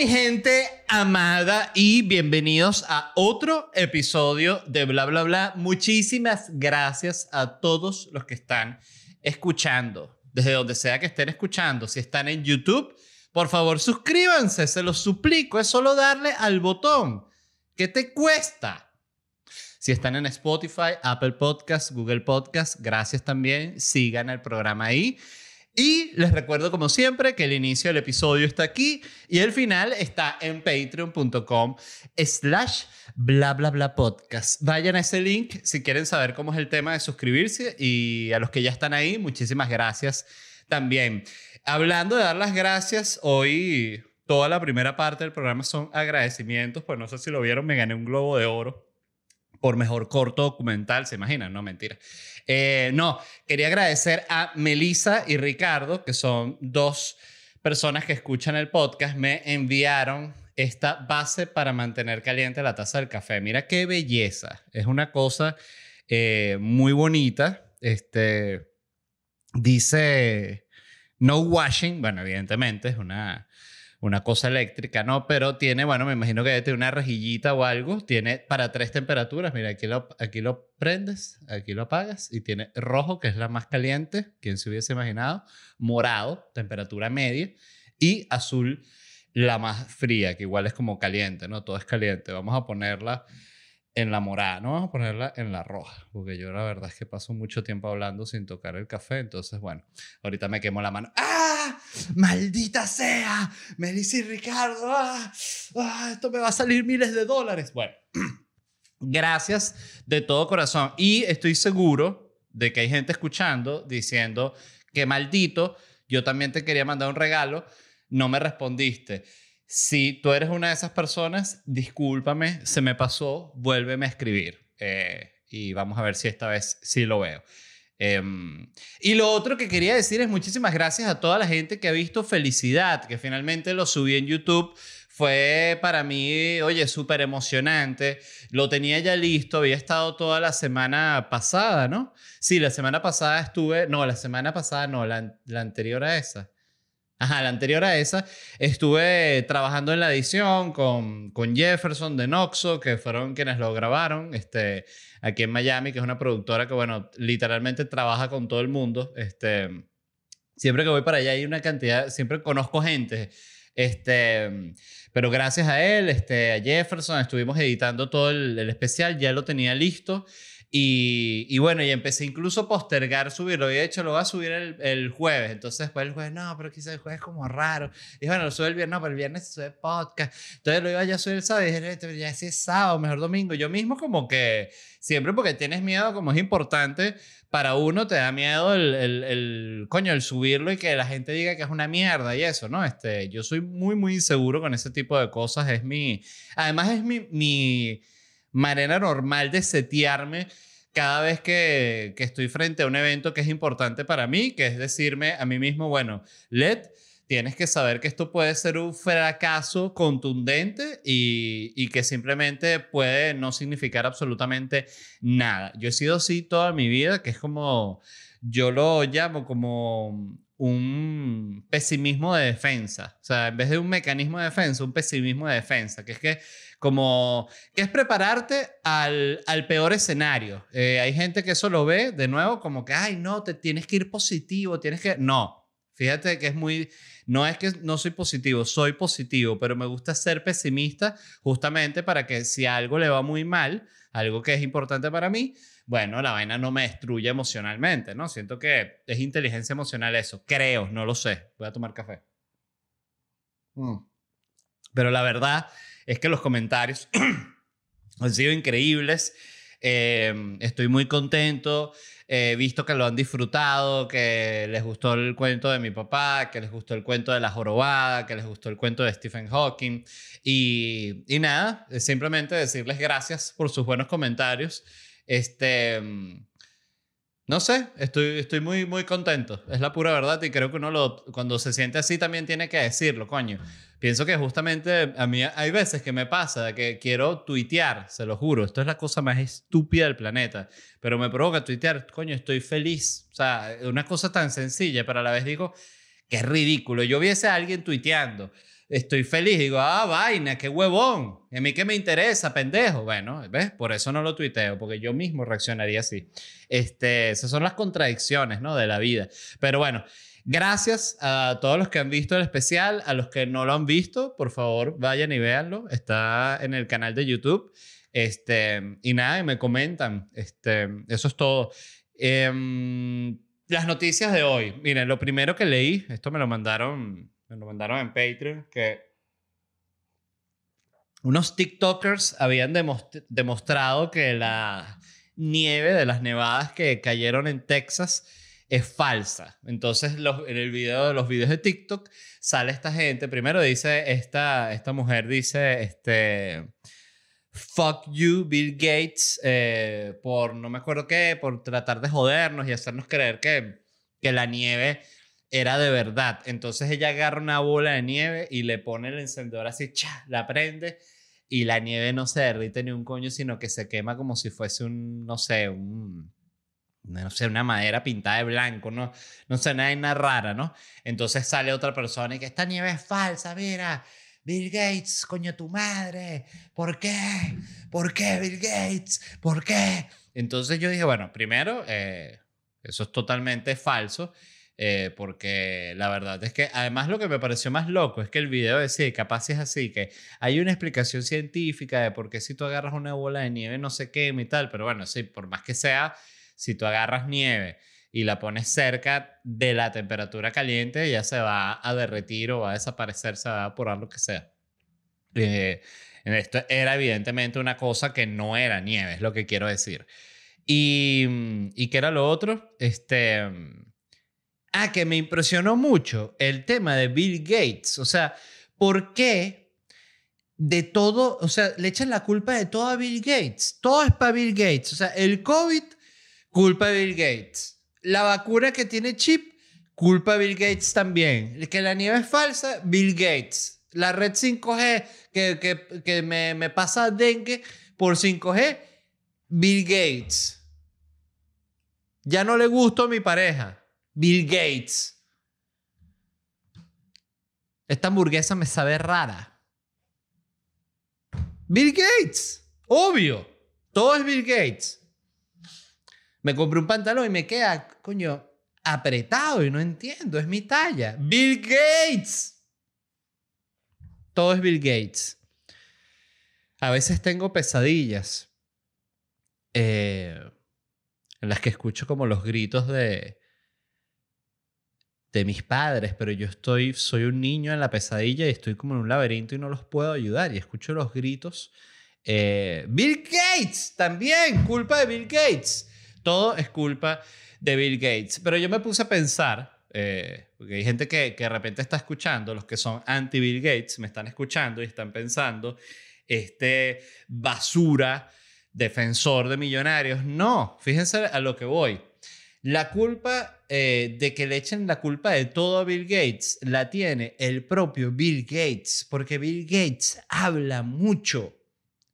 mi gente amada y bienvenidos a otro episodio de Bla Bla Bla. Muchísimas gracias a todos los que están escuchando, desde donde sea que estén escuchando. Si están en YouTube, por favor suscríbanse, se los suplico. Es solo darle al botón. ¿Qué te cuesta? Si están en Spotify, Apple Podcast, Google Podcast, gracias también. Sigan el programa ahí. Y les recuerdo como siempre que el inicio del episodio está aquí y el final está en patreon.com slash bla bla bla podcast. Vayan a ese link si quieren saber cómo es el tema de suscribirse y a los que ya están ahí, muchísimas gracias también. Hablando de dar las gracias, hoy toda la primera parte del programa son agradecimientos, pues no sé si lo vieron, me gané un globo de oro por mejor corto documental, ¿se imaginan? No, mentira. Eh, no, quería agradecer a Melissa y Ricardo, que son dos personas que escuchan el podcast, me enviaron esta base para mantener caliente la taza del café. Mira qué belleza. Es una cosa eh, muy bonita. Este, dice no washing, bueno, evidentemente es una una cosa eléctrica, ¿no? Pero tiene, bueno, me imagino que tiene una rejillita o algo. Tiene para tres temperaturas. Mira, aquí lo, aquí lo prendes, aquí lo apagas y tiene rojo, que es la más caliente, quien se hubiese imaginado, morado, temperatura media, y azul, la más fría, que igual es como caliente, ¿no? Todo es caliente. Vamos a ponerla en la morada, no vamos a ponerla en la roja, porque yo la verdad es que paso mucho tiempo hablando sin tocar el café, entonces bueno, ahorita me quemo la mano. ¡Ah! ¡Maldita sea! Melissa y Ricardo, ¡ah! ¡Ah! Esto me va a salir miles de dólares. Bueno, gracias de todo corazón y estoy seguro de que hay gente escuchando diciendo que maldito, yo también te quería mandar un regalo, no me respondiste. Si tú eres una de esas personas, discúlpame, se me pasó, vuélveme a escribir. Eh, y vamos a ver si esta vez sí lo veo. Em, y lo otro que quería decir es muchísimas gracias a toda la gente que ha visto Felicidad, que finalmente lo subí en YouTube. Fue para mí, oye, súper emocionante. Lo tenía ya listo, había estado toda la semana pasada, ¿no? Sí, la semana pasada estuve, no, la semana pasada no, la, la anterior a esa. Ajá, la anterior a esa, estuve trabajando en la edición con, con Jefferson de Noxo, que fueron quienes lo grabaron, este, aquí en Miami, que es una productora que, bueno, literalmente trabaja con todo el mundo. Este, siempre que voy para allá hay una cantidad, siempre conozco gente. Este, pero gracias a él, este, a Jefferson, estuvimos editando todo el, el especial, ya lo tenía listo. Y, bueno, y empecé incluso a postergar subirlo. Y de hecho lo voy a subir el, el jueves. Entonces después el jueves, no, pero quizás el jueves es como raro. Y bueno, lo sube el viernes, no, pero el viernes sube podcast. Entonces lo iba ya a subir el sábado. Y dije, ya es sábado, mejor domingo. Yo mismo como que siempre porque tienes miedo, como es importante, para uno te da miedo el, el, el, coño, el subirlo y que la gente diga que es una mierda y eso, ¿no? Este, yo soy muy, muy inseguro con ese tipo de cosas. Es mi, además es mi, mi manera normal de setearme cada vez que, que, estoy frente a un evento que es importante para mí, que es decirme a mí mismo, bueno, Led, tienes que saber que esto puede ser un fracaso contundente y, y, que simplemente puede no significar absolutamente nada. Yo he sido así toda mi vida, que es como, yo lo llamo como un pesimismo de defensa. O sea, en vez de un mecanismo de defensa, un pesimismo de defensa, que es que como que es prepararte al, al peor escenario. Eh, hay gente que eso lo ve de nuevo como que, ay, no, te tienes que ir positivo, tienes que... No, fíjate que es muy... No es que no soy positivo, soy positivo, pero me gusta ser pesimista justamente para que si algo le va muy mal, algo que es importante para mí, bueno, la vaina no me destruye emocionalmente, ¿no? Siento que es inteligencia emocional eso, creo, no lo sé. Voy a tomar café. Mm. Pero la verdad es que los comentarios han sido increíbles. Eh, estoy muy contento. He visto que lo han disfrutado, que les gustó el cuento de mi papá, que les gustó el cuento de la jorobada, que les gustó el cuento de Stephen Hawking. Y, y nada, simplemente decirles gracias por sus buenos comentarios. Este, no sé, estoy, estoy muy, muy contento. Es la pura verdad y creo que uno lo, cuando se siente así también tiene que decirlo, coño. Pienso que justamente a mí hay veces que me pasa que quiero tuitear, se lo juro, esto es la cosa más estúpida del planeta, pero me provoca tuitear, coño, estoy feliz. O sea, una cosa tan sencilla, pero a la vez digo es ridículo. Yo viese a alguien tuiteando, estoy feliz. Digo, ah, vaina, qué huevón. ¿Y a mí qué me interesa, pendejo? Bueno, ¿ves? Por eso no lo tuiteo, porque yo mismo reaccionaría así. Este, esas son las contradicciones, ¿no? De la vida. Pero bueno, gracias a todos los que han visto el especial. A los que no lo han visto, por favor, vayan y véanlo. Está en el canal de YouTube. Este, y nada, y me comentan. Este, eso es todo. Em, las noticias de hoy. Miren, lo primero que leí, esto me lo mandaron, me lo mandaron en Patreon, que unos TikTokers habían demostrado que la nieve de las nevadas que cayeron en Texas es falsa. Entonces, en el video de los videos de TikTok sale esta gente. Primero dice, esta, esta mujer dice, este, fuck you, Bill Gates, eh, por no me acuerdo qué, por tratar de jodernos y hacernos creer que, que la nieve era de verdad. Entonces ella agarra una bola de nieve y le pone el encendedor así, cha, la prende y la nieve no se derrite ni un coño, sino que se quema como si fuese un, no sé, un, no sé, una madera pintada de blanco, no, no sé, nada rara, ¿no? Entonces sale otra persona y que esta nieve es falsa, mira, Bill Gates, coño tu madre, ¿por qué? ¿Por qué Bill Gates? ¿Por qué? Entonces yo dije, bueno, primero, eh, eso es totalmente falso, eh, porque la verdad es que además lo que me pareció más loco es que el video decía, capaz es así, que hay una explicación científica de por qué si tú agarras una bola de nieve no se quema y tal, pero bueno, sí, por más que sea, si tú agarras nieve y la pones cerca de la temperatura caliente, ya se va a derretir o va a desaparecer, se va a evaporar lo que sea. Eh, esto era evidentemente una cosa que no era nieve, es lo que quiero decir. Y, ¿y qué era lo otro? Este, ah, que me impresionó mucho el tema de Bill Gates. O sea, ¿por qué de todo, o sea, le echan la culpa de todo a Bill Gates? Todo es para Bill Gates. O sea, el COVID, culpa de Bill Gates la vacuna que tiene chip, culpa Bill Gates también. Que la nieve es falsa, Bill Gates. La red 5G que, que, me, me pasa dengue por 5G, Bill Gates. Ya no le gustó a mi pareja, Bill Gates. Esta hamburguesa me sabe rara. Bill Gates, obvio. Todo es Bill Gates. Me compré un pantalón y me queda, coño, apretado y no entiendo, es mi talla. Bill Gates. Todo es Bill Gates. A veces tengo pesadillas eh, en las que escucho como los gritos de, de mis padres, pero yo estoy, soy un niño en la pesadilla y estoy como en un laberinto y no los puedo ayudar y escucho los gritos. Eh, Bill Gates, también, culpa de Bill Gates. Todo es culpa de Bill Gates. Pero yo me puse a pensar, eh, porque hay gente que, que de repente está escuchando, los que son anti-Bill Gates me están escuchando y están pensando, este basura defensor de millonarios. No, fíjense a lo que voy. La culpa eh, de que le echen la culpa de todo a Bill Gates la tiene el propio Bill Gates, porque Bill Gates habla mucho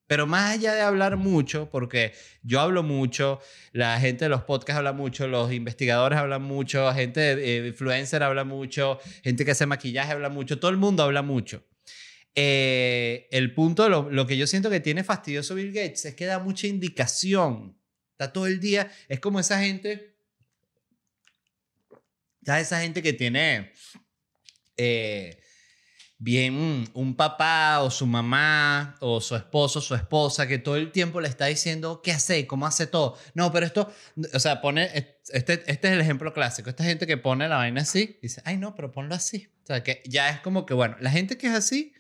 pero más allá de hablar mucho, porque yo hablo mucho, la gente de los podcasts habla mucho, los investigadores hablan mucho, gente de eh, influencer habla mucho, gente que hace maquillaje habla mucho, todo el mundo habla mucho. Eh, el punto, lo, lo que yo siento que tiene fastidioso Bill Gates es que da mucha indicación. Está todo el día, es como esa gente, ya esa gente que tiene... Eh, bien un papá o su mamá o su esposo su esposa que todo el tiempo le está diciendo qué hace, cómo hace todo. No, pero esto, o sea, pone, este, este es el ejemplo clásico. Esta gente que pone la vaina así, dice, ay no, pero ponlo así. O sea, que ya es como que, bueno, la gente que es así,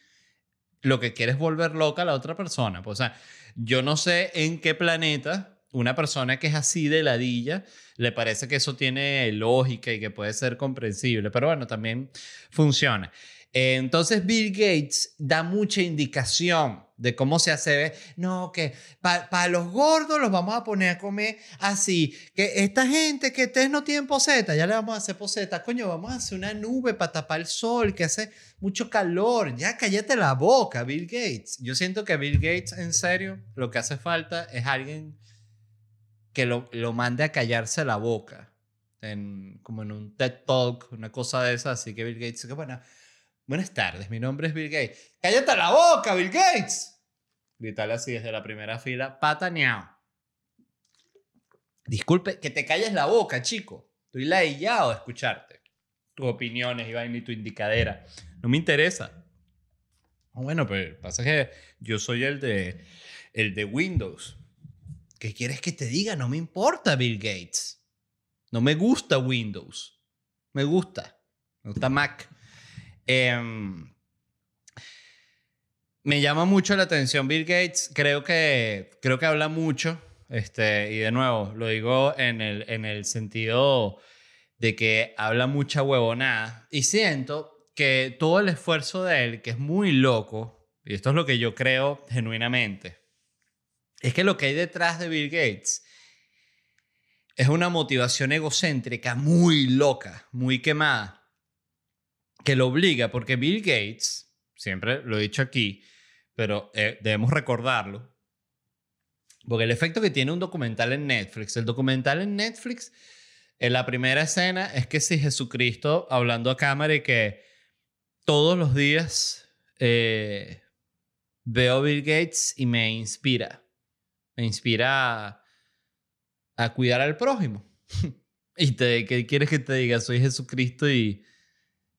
lo que quiere es volver loca a la otra persona. Pues, o sea, yo no sé en qué planeta una persona que es así de ladilla le parece que eso tiene lógica y que puede ser comprensible, pero bueno, también funciona. Entonces Bill Gates da mucha indicación de cómo se hace. No, que para los gordos los vamos a poner a comer así. Que esta gente que ustedes no tienen poseta, ya le vamos a hacer poseta. Coño, vamos a hacer una nube para tapar el sol, que hace mucho calor. Ya cállate la boca, Bill Gates. Yo siento que Bill Gates, en serio, lo que hace falta es alguien que lo, lo mande a callarse la boca. En, como en un TED Talk, una cosa de esa. Así que Bill Gates, que bueno Buenas tardes, mi nombre es Bill Gates. ¡Cállate la boca, Bill Gates! Gritarle así desde la primera fila, pataneado. Disculpe, que te calles la boca, chico. Estoy ladillado de escucharte. Tus opiniones, Iván, y tu indicadera. No me interesa. Bueno, pero pasa que yo soy el de, el de Windows. ¿Qué quieres que te diga? No me importa, Bill Gates. No me gusta Windows. Me gusta. Me gusta Mac. Em, me llama mucho la atención Bill Gates. Creo que, creo que habla mucho. Este, y de nuevo, lo digo en el, en el sentido de que habla mucha huevonada. Y siento que todo el esfuerzo de él, que es muy loco, y esto es lo que yo creo genuinamente, es que lo que hay detrás de Bill Gates es una motivación egocéntrica muy loca, muy quemada, que lo obliga, porque Bill Gates, siempre lo he dicho aquí, pero eh, debemos recordarlo, porque el efecto que tiene un documental en Netflix, el documental en Netflix, en la primera escena es que si Jesucristo hablando a cámara y que todos los días eh, veo a Bill Gates y me inspira. Me inspira a, cuidar al prójimo. ¿Y te, qué quieres que te diga? Soy Jesucristo y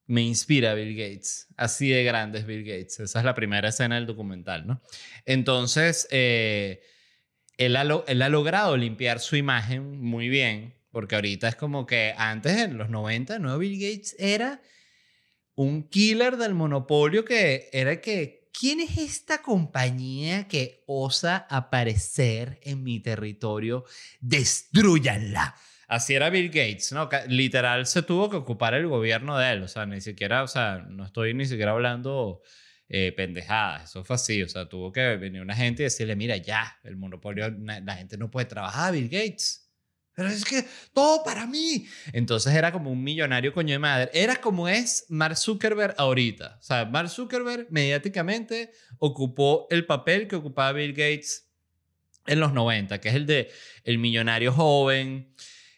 me inspira Bill Gates. Así de grande es Bill Gates. Esa es la primera escena del documental, ¿no? Entonces, eh, él ha, él ha logrado limpiar su imagen muy bien, porque ahorita es como que antes, en los 90, ¿no? Bill Gates era un killer del monopolio que era que, ¿quién es esta compañía que osa aparecer en mi territorio? Destruyanla. Así era Bill Gates, ¿no? Literal se tuvo que ocupar el gobierno de él, o sea, ni siquiera, o sea, no estoy ni siquiera hablando eh, pendejadas. Eso fue así. O sea, tuvo que venir una gente y decirle, mira, ya, el monopolio, la gente no puede trabajar, Bill Gates. Pero es que todo para mí. Entonces era como un millonario coño de madre. Era como es Mark Zuckerberg ahorita. O sea, Mark Zuckerberg mediáticamente ocupó el papel que ocupaba Bill Gates en los 90, que es el de el millonario joven,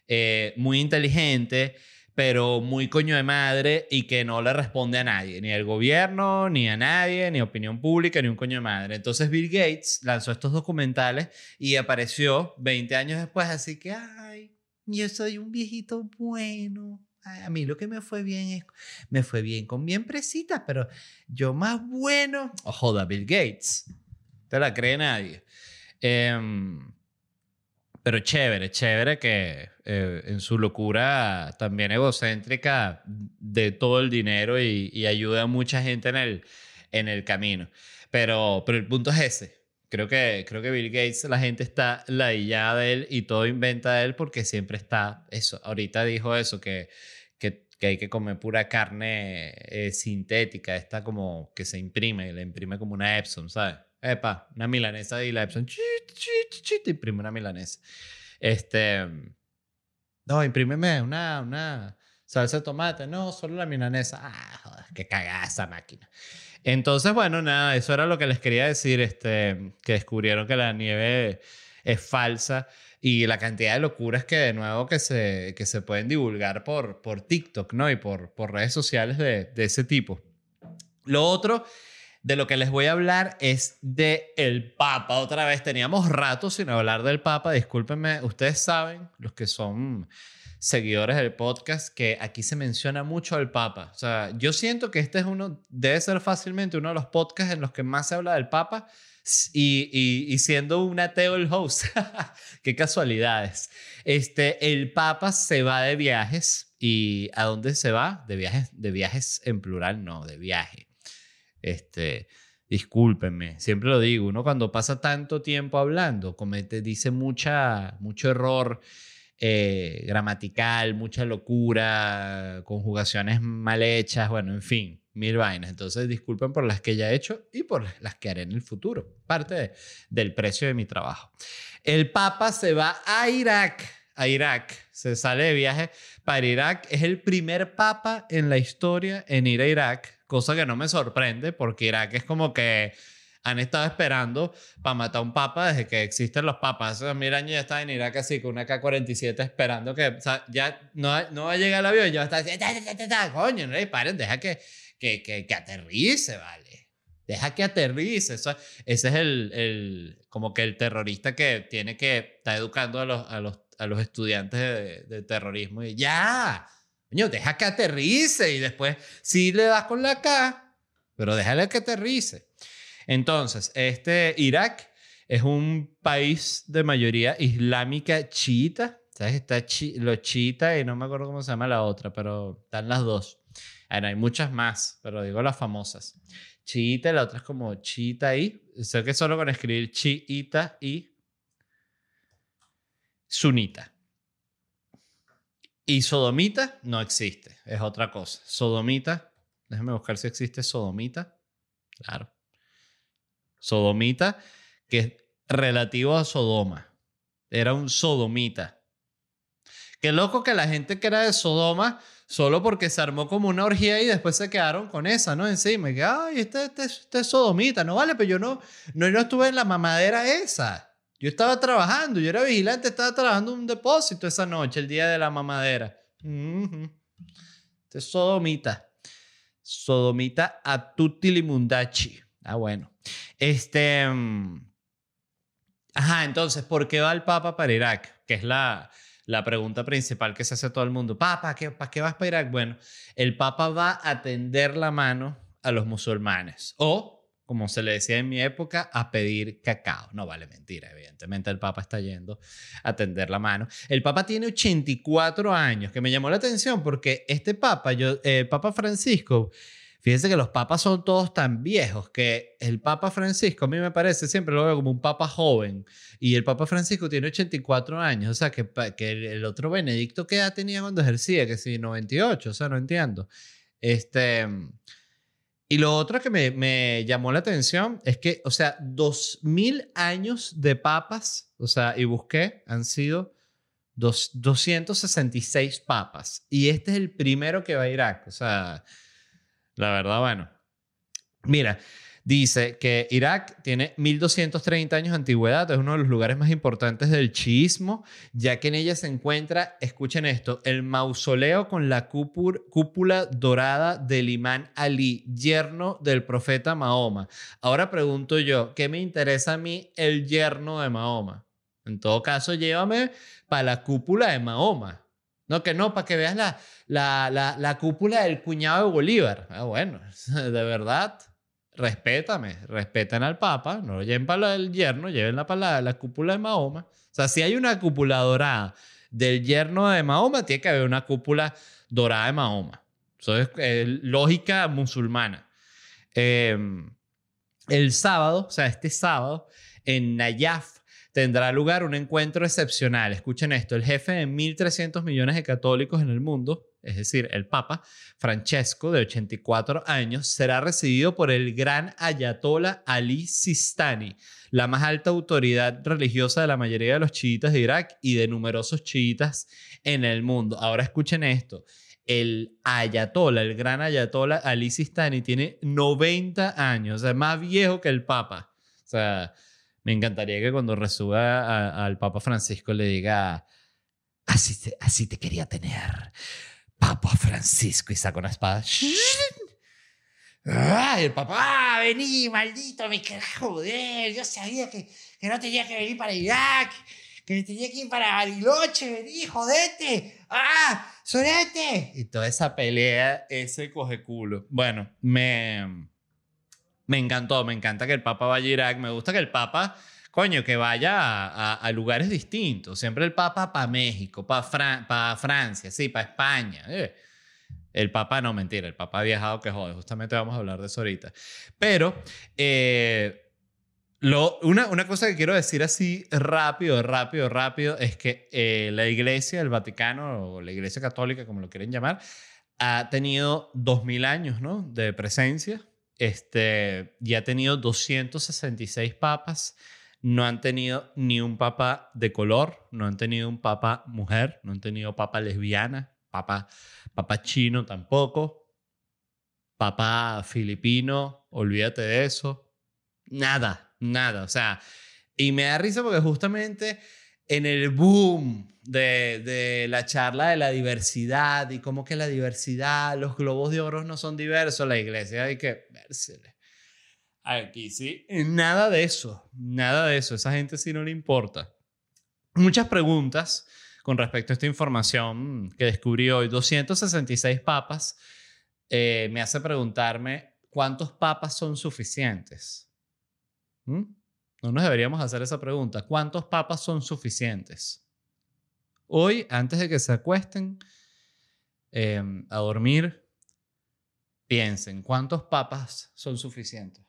eh, muy inteligente, pero muy coño de madre y que no le responde a nadie, ni al gobierno, ni a nadie, ni opinión pública, ni un coño de madre. Entonces Bill Gates lanzó estos documentales y apareció 20 años después, así que, ay, yo soy un viejito bueno. a mí lo que me fue bien es, me fue bien con mi empresita, pero yo más bueno, oh, joda, Bill Gates. Te la cree nadie. Eh, pero chévere, chévere que eh, en su locura también egocéntrica de todo el dinero y, ayuda a mucha gente en el, en el camino. Pero, pero el punto es ese. Creo que, creo que Bill Gates, la gente está ladillada de él y todo inventa de él porque siempre está eso. Ahorita dijo eso, que, que, hay que comer pura carne eh, sintética, esta como que se imprime, le imprime como una Epson, ¿sabes? Epa, una milanesa y la Epson, te imprime una milanesa. Este, no, imprímeme una, una salsa de tomate. No, solo la milanesa. Ah, qué cagada esa máquina. Entonces, bueno, nada, eso era lo que les quería decir, este, que descubrieron que la nieve es falsa y la cantidad de locuras que de nuevo que se, que se pueden divulgar por, por TikTok, ¿no? Y por, por redes sociales de, de ese tipo. Lo otro de lo que les voy a hablar es de el Papa. Otra vez teníamos rato sin hablar del Papa. Discúlpenme, ustedes saben, los que son seguidores del podcast, que aquí se menciona mucho al Papa. O sea, yo siento que este es uno, debe ser fácilmente uno de los podcasts en los que más se habla del Papa. Y, y, siendo un ateo el host, qué casualidades. Este, el Papa se va de viajes y ¿a dónde se va? De viajes, de viajes en plural, no, de viaje. Este, discúlpenme, siempre lo digo, uno cuando pasa tanto tiempo hablando, comete, dice mucha, mucho error eh, gramatical, mucha locura, conjugaciones mal hechas, bueno, en fin, mil vainas. Entonces, disculpen por las que ya he hecho y por las que haré en el futuro, parte del precio de mi trabajo. El Papa se va a Irak, a Irak, se sale de viaje para Irak, es el primer Papa en la historia en ir a Irak cosa que no me sorprende porque Irak es como que han estado esperando para matar a un papa desde que existen los papas. Hace mil años ya está en Irak así con una K-47 esperando que o sea, ya no, no va a llegar el avión y ya está así, coño, no paren, deja que, que, que, que aterrice, ¿vale? Deja que aterrice. Eso, ese es el, el, como que el terrorista que tiene que estar educando a los, a los, a los estudiantes de, de terrorismo. Y ya, coño, deja que aterrice. Y después sí le das con la K, pero déjale que aterrice. Entonces, este Irak es un país de mayoría islámica chiita. ¿Sabes? Está chi los chiitas y no me acuerdo cómo se llama la otra, pero están las dos. Bueno, hay muchas más, pero digo las famosas. Chiita, la otra es como chiita y. Sé que solo con escribir chiita y sunita. Y sodomita no existe, es otra cosa. Sodomita, déjame buscar si existe sodomita. Claro. Sodomita, que es relativo a Sodoma. Era un sodomita. Qué loco que la gente que era de Sodoma, solo porque se armó como una orgía y después se quedaron con esa, ¿no? Encima. Y que, ay, este, este, este es sodomita. No vale, pero yo no, no, no estuve en la mamadera esa. Yo estaba trabajando, yo era vigilante, estaba trabajando en un depósito esa noche, el día de la mamadera. Este es sodomita. Sodomita a tutti limundachi. Ah, bueno. Este. mm, Ajá, entonces, ¿por qué va el Papa para Irak? Que es la, la pregunta principal que se hace todo el mundo. Papa, ¿qué, ¿para qué vas para Irak? Bueno, el Papa va a tender la mano a los musulmanes. O, como se le decía en mi época, a pedir cacao. No vale mentira, evidentemente el Papa está yendo a tender la mano. El Papa tiene 84 años, que me llamó la atención porque este Papa, yo, eh, Papa Francisco, Fíjense que los papas son todos tan viejos que el Papa Francisco a mí me parece, siempre lo veo como un papa joven. Y el Papa Francisco tiene 84 años. O sea, que, que el, otro Benedicto, ¿qué edad tenía cuando ejercía? Que sí, 98. O sea, no entiendo. Este. Y lo otro que me, me llamó la atención es que, o sea, 2000 años de papas, o sea, y busqué, han sido dos, 266 papas. Y este es el primero que va a Irak. O sea, la verdad, bueno. Mira, dice que Irak tiene 1230 años de antigüedad, es uno de los lugares más importantes del chiismo, ya que en ella se encuentra, escuchen esto, el mausoleo con la cúpula, dorada del imán Ali, yerno del profeta Mahoma. Ahora pregunto yo, ¿qué me interesa a mí el yerno de Mahoma? En todo caso, llévame para la cúpula de Mahoma. No, que no, para que veas la, la, la, la cúpula del cuñado de Bolívar. Ah, bueno, de verdad, respétame, respeten al Papa, no lo lleven para el yerno, para la, la cúpula de Mahoma. O sea, si hay una cúpula dorada del yerno de Mahoma, tiene que haber una cúpula dorada de Mahoma. Eso es eh, lógica musulmana. Eh, el sábado, o sea, este sábado, en Nayaf, tendrá lugar un encuentro excepcional. Escuchen esto, el jefe de 1.300 millones de católicos en el mundo, es decir, el Papa, Francesco, de 84 años, será recibido por el gran ayatollah Ali Sistani, la más alta autoridad religiosa de la mayoría de los chiitas de Irak y de numerosos chiitas en el mundo. Ahora escuchen esto. El ayatollah, el gran ayatollah Ali Sistani, tiene 90 años, o sea, más viejo que el Papa. O sea, me encantaría que cuando resuba al Papa Francisco le diga, así te quería tener, Papa Francisco, y saca una espada. ¡Ay, el papá! ¡Ah, vení, maldito! Me querés joder. Yo sabía que, que no tenía que venir para Irak. Que tenía que ir para Bariloche. Vení, jodete. ¡Ah! ¡Sorete! Y toda esa pelea, ese coge culo. Bueno, me, me encantó. Me encanta que el Papa vaya a Irak. Me gusta que el Papa, coño, que vaya a, a- a lugares distintos. Siempre el Papa para México, para Francia, sí, para España. eh. El Papa, no, mentira, el Papa ha viajado que jode, justamente vamos a hablar de eso ahorita. Pero, eh, lo, una, una cosa que quiero decir así rápido, rápido, rápido, es que eh, la iglesia, el Vaticano, o la iglesia católica, como lo quieren llamar, ha tenido 2000 años ¿no? de presencia este, y ha tenido 266 papas. No han tenido ni un papa de color, no han tenido un papa mujer, no han tenido papa lesbiana, papa, papa chino tampoco, papa filipino, olvídate de eso. Nada, nada. O sea, y me da risa porque justamente en el boom de, de, la charla de la diversidad y cómo que la diversidad, los globos de oro no son diversos, la iglesia hay que vérsele. Aquí sí, nada de eso, nada de eso, esa gente sí no le importa. Muchas preguntas con respecto a esta información que descubrí hoy. 266 papas eh, me hace preguntarme cuántos papas son suficientes. ¿Mm? No nos deberíamos hacer esa pregunta. ¿Cuántos papas son suficientes? Hoy, antes de que se acuesten em, a dormir, piensen, ¿cuántos papas son suficientes?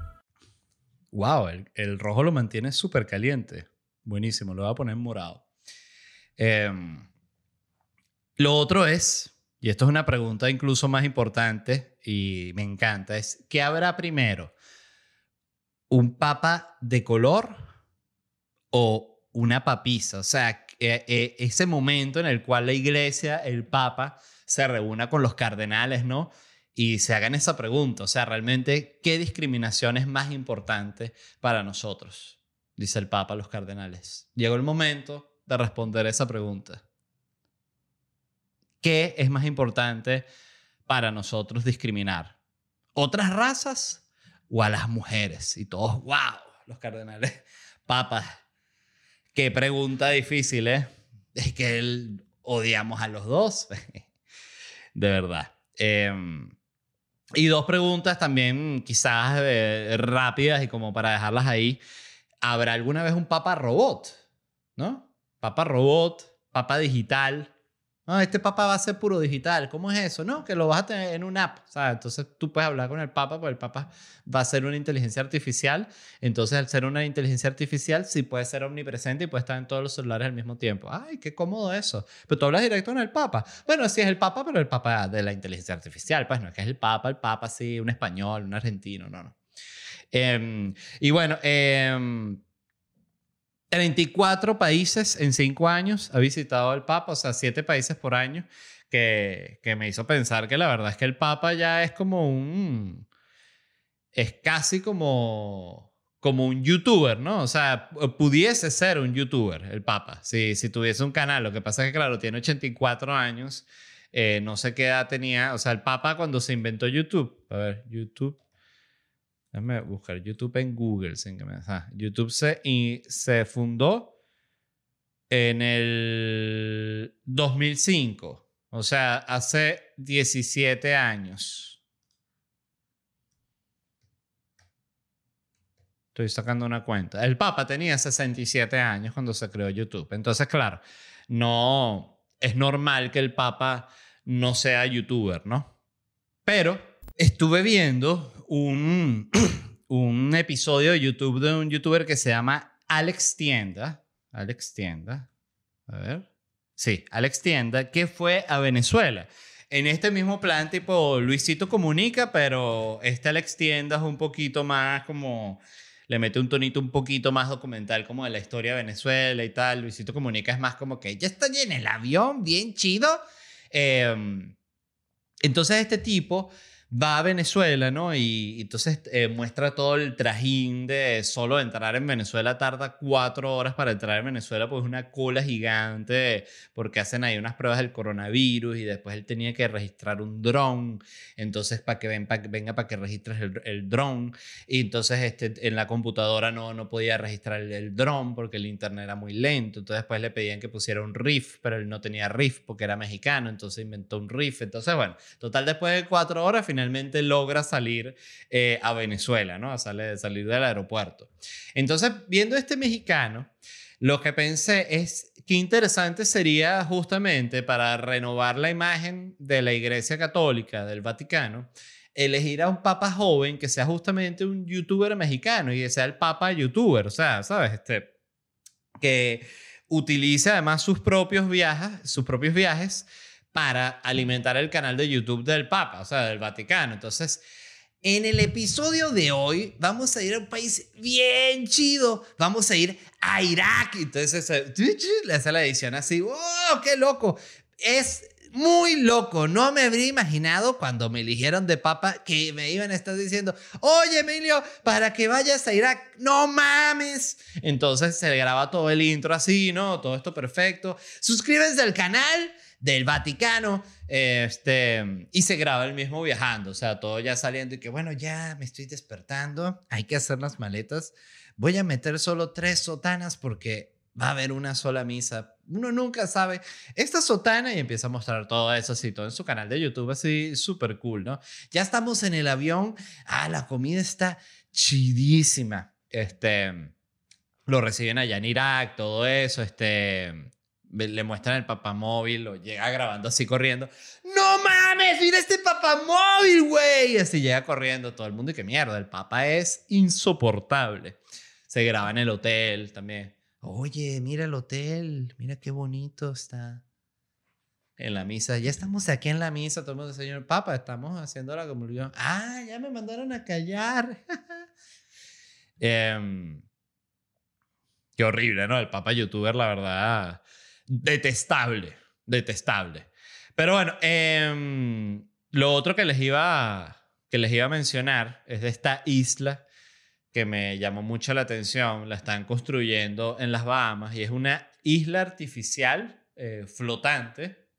Wow, el, rojo lo mantiene súper caliente. Buenísimo, lo voy a poner morado. Em, lo otro es, y esto es una pregunta incluso más importante y me encanta, es ¿qué habrá primero? ¿Un papa de color o una papisa? O sea, e, e, ese momento en el cual la iglesia, el papa, se reúna con los cardenales, ¿no? Y se hagan esa pregunta, o sea, realmente, ¿qué discriminación es más importante para nosotros? Dice el Papa a los cardenales. Llegó el momento de responder esa pregunta. ¿Qué es más importante para nosotros discriminar? ¿Otras razas o a las mujeres? Y todos, wow, los cardenales, papas. Qué pregunta difícil, ¿eh? Es que él, odiamos a los dos. de verdad. Eh, y dos preguntas también quizás eh, rápidas y como para dejarlas ahí. ¿Habrá alguna vez un papa robot? ¿No? Papa robot, papa digital. Este papa va a ser puro digital. ¿Cómo es eso? No, que lo vas a tener en una app. Entonces tú puedes hablar con el papa, porque el papa va a ser una inteligencia artificial. Entonces, al ser una inteligencia artificial, sí puede ser omnipresente y puede estar en todos los celulares al mismo tiempo. ¡Ay, qué cómodo eso! Pero tú hablas directo con el papa. Bueno, sí es el papa, pero el papa de la inteligencia artificial. Pues no es que es el papa, el papa, sí, un español, un argentino, no, no. Em, y bueno, eh, 34 países en 5 años ha visitado el Papa, o sea, 7 países por año, que, que, me hizo pensar que la verdad es que el Papa ya es como un... es casi como, como un youtuber, ¿no? O sea, pudiese ser un youtuber el Papa, si, si tuviese un canal. Lo que pasa es que, claro, tiene 84 años, eh, no sé qué edad tenía, o sea, el Papa cuando se inventó YouTube, a ver, YouTube Déjame buscar YouTube en Google. Sin que me, YouTube se, y se fundó en el 2005. O sea, hace 17 años. Estoy sacando una cuenta. El Papa tenía 67 años cuando se creó YouTube. Entonces, claro, no es normal que el Papa no sea youtuber, ¿no? Pero estuve viendo un, un episodio de YouTube de un youtuber que se llama Alex Tienda. Alex Tienda. A ver. Sí, Alex Tienda, que fue a Venezuela. En este mismo plan, tipo Luisito comunica, pero este Alex Tienda es un poquito más como. Le mete un tonito un poquito más documental, como de la historia de Venezuela y tal. Luisito comunica es más como que ya estoy en el avión, bien chido. Em, entonces, este tipo va a Venezuela, ¿no? Y, entonces eh, muestra todo el trajín de solo entrar en Venezuela. Tarda cuatro horas para entrar en Venezuela, pues una cola gigante, porque hacen ahí unas pruebas del coronavirus y después él tenía que registrar un dron. Entonces, para que, ven, venga, para que registres el, el dron. Y entonces este, en la computadora no, no podía registrar el, el dron porque el internet era muy lento. Entonces, después le pedían que pusiera un riff, pero él no tenía riff porque era mexicano. Entonces, inventó un riff. Entonces, bueno, total, después de cuatro horas, finalmente finalmente logra salir eh, a Venezuela, ¿no? A salir, salir del aeropuerto. Entonces, viendo este mexicano, lo que pensé es qué interesante sería justamente para renovar la imagen de la Iglesia Católica del Vaticano, elegir a un papa joven que sea justamente un youtuber mexicano y que sea el papa youtuber, o sea, ¿sabes? Este, que utilice además sus propios viajes, sus propios viajes para alimentar el canal de YouTube del Papa, o sea, del Vaticano. Entonces, en el episodio de hoy vamos a ir a un país bien chido. Vamos a ir a Irak. Entonces le hace la edición así. ¡Oh, qué loco! Es muy loco. No me habría imaginado cuando me eligieron de papa que me iban a estar diciendo, oye Emilio, para que vayas a Irak, no mames. Entonces se graba todo el intro así, ¿no? Todo esto perfecto. Suscríbanse al canal del Vaticano. Este, y se graba el mismo viajando, o sea, todo ya saliendo y que bueno, ya me estoy despertando, hay que hacer las maletas. Voy a meter solo tres sotanas porque va a haber una sola misa. Uno nunca sabe. Esta sotana y empieza a mostrar todo eso así, todo en su canal de YouTube, así súper cool, ¿no? Ya estamos en el avión. Ah, la comida está chidísima. Este, lo reciben allá en Irak, todo eso, este le muestran el papamóvil, lo llega grabando así corriendo. ¡No mames! ¡Mira este papamóvil, güey! Y así llega corriendo todo el mundo y qué mierda, el papa es insoportable. Se graba en el hotel también. Oye, mira el hotel, mira qué bonito está. En la misa, ya estamos aquí en la misa, todo el mundo, señor Papa, estamos haciendo la comunión. Ah, ya me mandaron a callar. Em, qué horrible, ¿no? El Papa youtuber, la verdad detestable, detestable. Pero bueno, em, lo otro que les, iba, que les iba a mencionar es de esta isla que me llamó mucho la atención. La están construyendo en las Bahamas y es una isla artificial eh, flotante.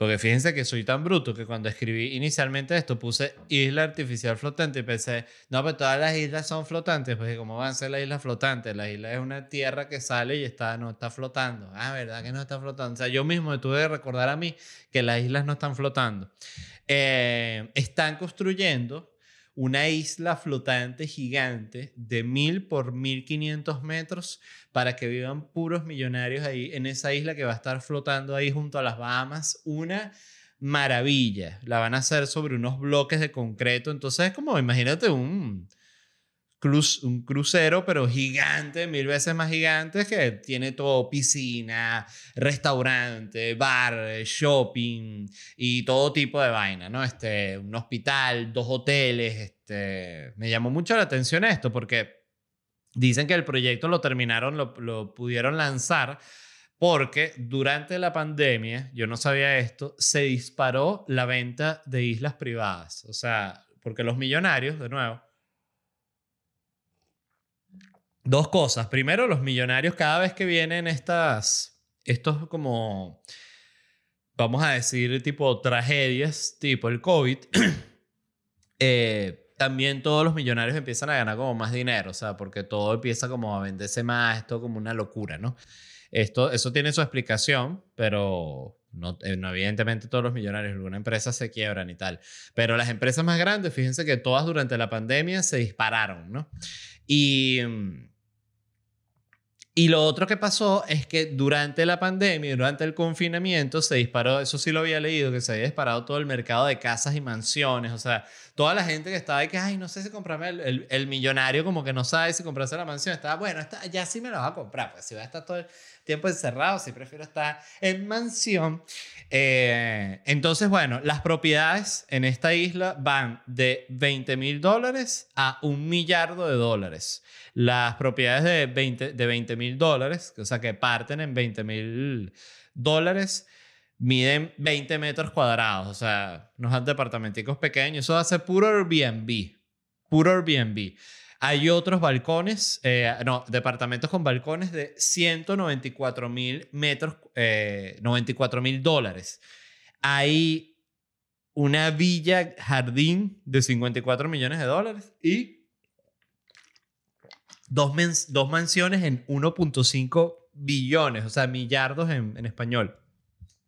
Porque fíjense que soy tan bruto que cuando escribí inicialmente esto puse isla artificial flotante y pensé, no, pero todas las islas son flotantes, pues ¿cómo van a ser las islas flotantes? La isla es una tierra que sale y está, no está flotando. Ah, ¿verdad que no está flotando? O sea, yo mismo me tuve que recordar a mí que las islas no están flotando. Eh, están construyendo una isla flotante gigante de mil por mil quinientos metros para que vivan puros millonarios ahí en esa isla que va a estar flotando ahí junto a las Bahamas. Una maravilla. La van a hacer sobre unos bloques de concreto. Entonces es como, imagínate un, un crucero, pero gigante, mil veces más gigante, que tiene todo, piscina, restaurante, bar, shopping y todo tipo de vaina, ¿no? Este, un hospital, dos hoteles, este, me llamó mucho la atención esto porque dicen que el proyecto lo terminaron, lo, lo pudieron lanzar porque durante la pandemia, yo no sabía esto, se disparó la venta de islas privadas, o sea, porque los millonarios, de nuevo, Dos cosas. Primero, los millonarios cada vez que vienen estas, estos como, vamos a decir, tipo tragedias, tipo el COVID, eh, también todos los millonarios empiezan a ganar como más dinero, o sea, porque todo empieza como a venderse más, esto como una locura, ¿no? Esto, eso tiene su explicación, pero no, eh, evidentemente todos los millonarios, alguna empresa se quiebran y tal. Pero las empresas más grandes, fíjense que todas durante la pandemia se dispararon, ¿no? Y mm, y lo otro que pasó es que durante la pandemia, durante el confinamiento, se disparó, eso sí lo había leído, que se había disparado todo el mercado de casas y mansiones. O sea, toda la gente que estaba ahí que, ay, no sé si comprarme el, el, millonario, como que no sabe si comprarse la mansión. Estaba, bueno, está, ya sí me la va a comprar, pues si va a estar todo el tiempo encerrado, si prefiero estar en mansión. Eh, entonces, bueno, las propiedades en esta isla van de 20 mil dólares a un millardo de dólares. Las propiedades de 20 de 20 mil dólares, o sea, que parten en 20 mil dólares, miden 20 metros cuadrados, o sea, unos departamenticos pequeños. Eso hace puro Airbnb, puro Airbnb. Hay otros balcones, eh, no, departamentos con balcones de 194 mil metros, 94 eh, mil dólares. Hay una villa jardín de 54 millones de dólares y dos, dos mansiones en 1.5 billones, o sea, millardos en, en español.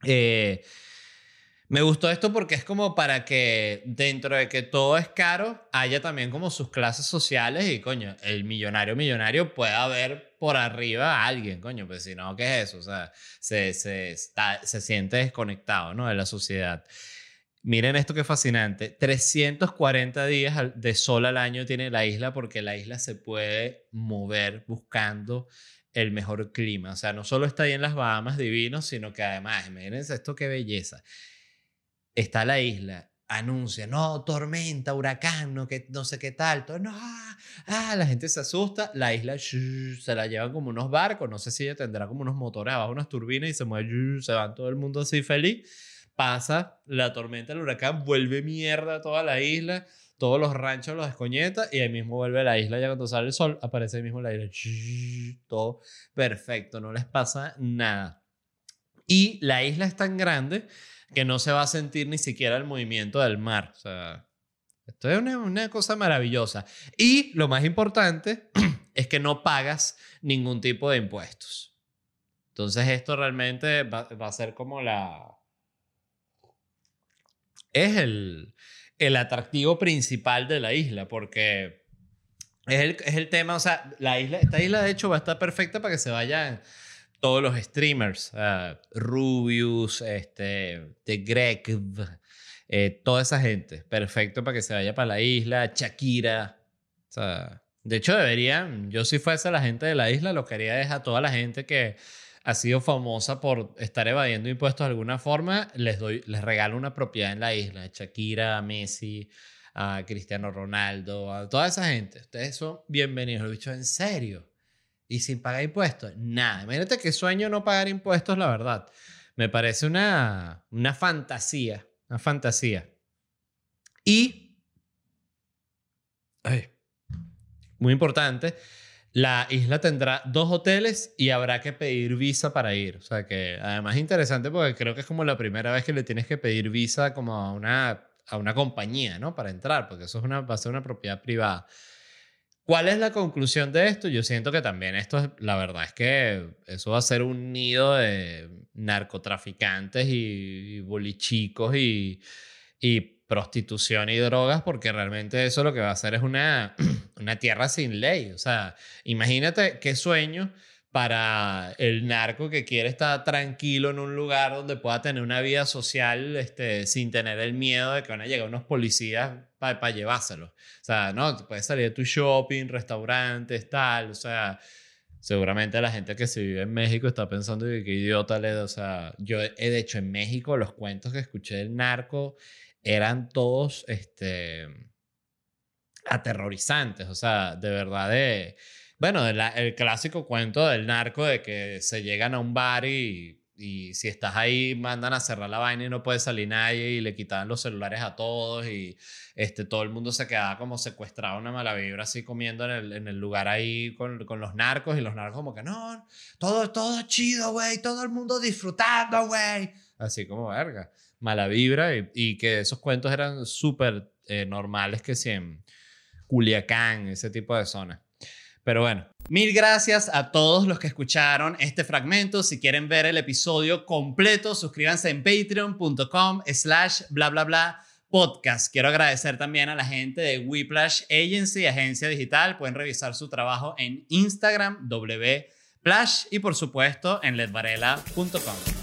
Eh, me gustó esto porque es como para que dentro de que todo es caro, haya también como sus clases sociales y coño, el millonario millonario pueda ver por arriba a alguien, coño, pues si no, ¿qué es eso? O sea, se, se, está, se siente desconectado, ¿no? De la sociedad. Miren esto que fascinante. 340 días de sol al año tiene la isla porque la isla se puede mover buscando el mejor clima. O sea, no solo está ahí en las Bahamas divino, sino que además, miren esto qué belleza. Está la isla, anuncia, no, tormenta, huracán, no, que, no sé qué tal, todo, no, ah, la gente se asusta, la isla se la llevan como unos barcos, no sé si ella tendrá como unos motores abajo, unas turbinas y se mueve, se van todo el mundo así feliz pasa la tormenta, el huracán, vuelve mierda toda la isla, todos los ranchos los descoñeta y ahí mismo vuelve la isla. Ya cuando sale el sol, aparece ahí mismo la isla. Todo perfecto, no les pasa nada. Y la isla es tan grande que no se va a sentir ni siquiera el movimiento del mar. O sea, esto es una, una cosa maravillosa. Y lo más importante es que no pagas ningún tipo de impuestos. Entonces esto realmente va a ser como la, es el, el atractivo principal de la isla, porque es el, es el, tema, o sea, la isla, esta isla de hecho va a estar perfecta para que se vayan todos los streamers, uh, Rubius, este, The Greg, eh, toda esa gente, perfecto para que se vaya para la isla, Shakira, o sea, de hecho deberían, yo si fuese la gente de la isla, lo que haría es a toda la gente que ha sido famosa por estar evadiendo impuestos de alguna forma, les, doy, les regalo una propiedad en la isla. Shakira, Messi, a Cristiano Ronaldo, a toda esa gente. Ustedes son bienvenidos. Lo he dicho en serio. Y sin pagar impuestos. Nada. Imagínate qué sueño no pagar impuestos, la verdad. Me parece una, una fantasía. Una fantasía. Y... Ay, muy importante la isla tendrá dos hoteles y habrá que pedir visa para ir. O sea que además es interesante porque creo que es como la primera vez que le tienes que pedir visa como a una, a una compañía, ¿no? Para entrar, porque eso es una, va a ser una propiedad privada. ¿Cuál es la conclusión de esto? Yo siento que también esto, es, la verdad es que eso va a ser un nido de narcotraficantes y, bolichicos y, y prostitución y drogas, porque realmente eso lo que va a hacer es una, una tierra sin ley. O sea, imagínate qué sueño para el narco que quiere estar tranquilo en un lugar donde pueda tener una vida social este, sin tener el miedo de que van a llegar unos policías para llevárselo. O sea, no, puedes salir de tu shopping, restaurantes, tal, o sea, seguramente la gente que se vive en México está pensando que qué idiota le o sea, yo he de hecho en México los cuentos que escuché del narco eran todos este, aterrorizantes, o sea, de verdad de... Bueno, el clásico cuento del narco de que se llegan a un bar y, y, si estás ahí mandan a cerrar la vaina y no puede salir nadie y le quitaban los celulares a todos y este, todo el mundo se quedaba como secuestrado, una mala vibra así comiendo en el, en el lugar ahí con, con, los narcos y los narcos como que no, todo, todo chido, güey, todo el mundo disfrutando, güey. Así como verga mala vibra y, que esos cuentos eran súper eh, normales que si en Culiacán, ese tipo de zonas. Pero bueno, mil gracias a todos los que escucharon este fragmento. Si quieren ver el episodio completo, suscríbanse en patreon.com slash bla bla bla podcast. Quiero agradecer también a la gente de Whiplash Agency, agencia digital. Pueden revisar su trabajo en Instagram, wplash y por supuesto en ledvarela.com.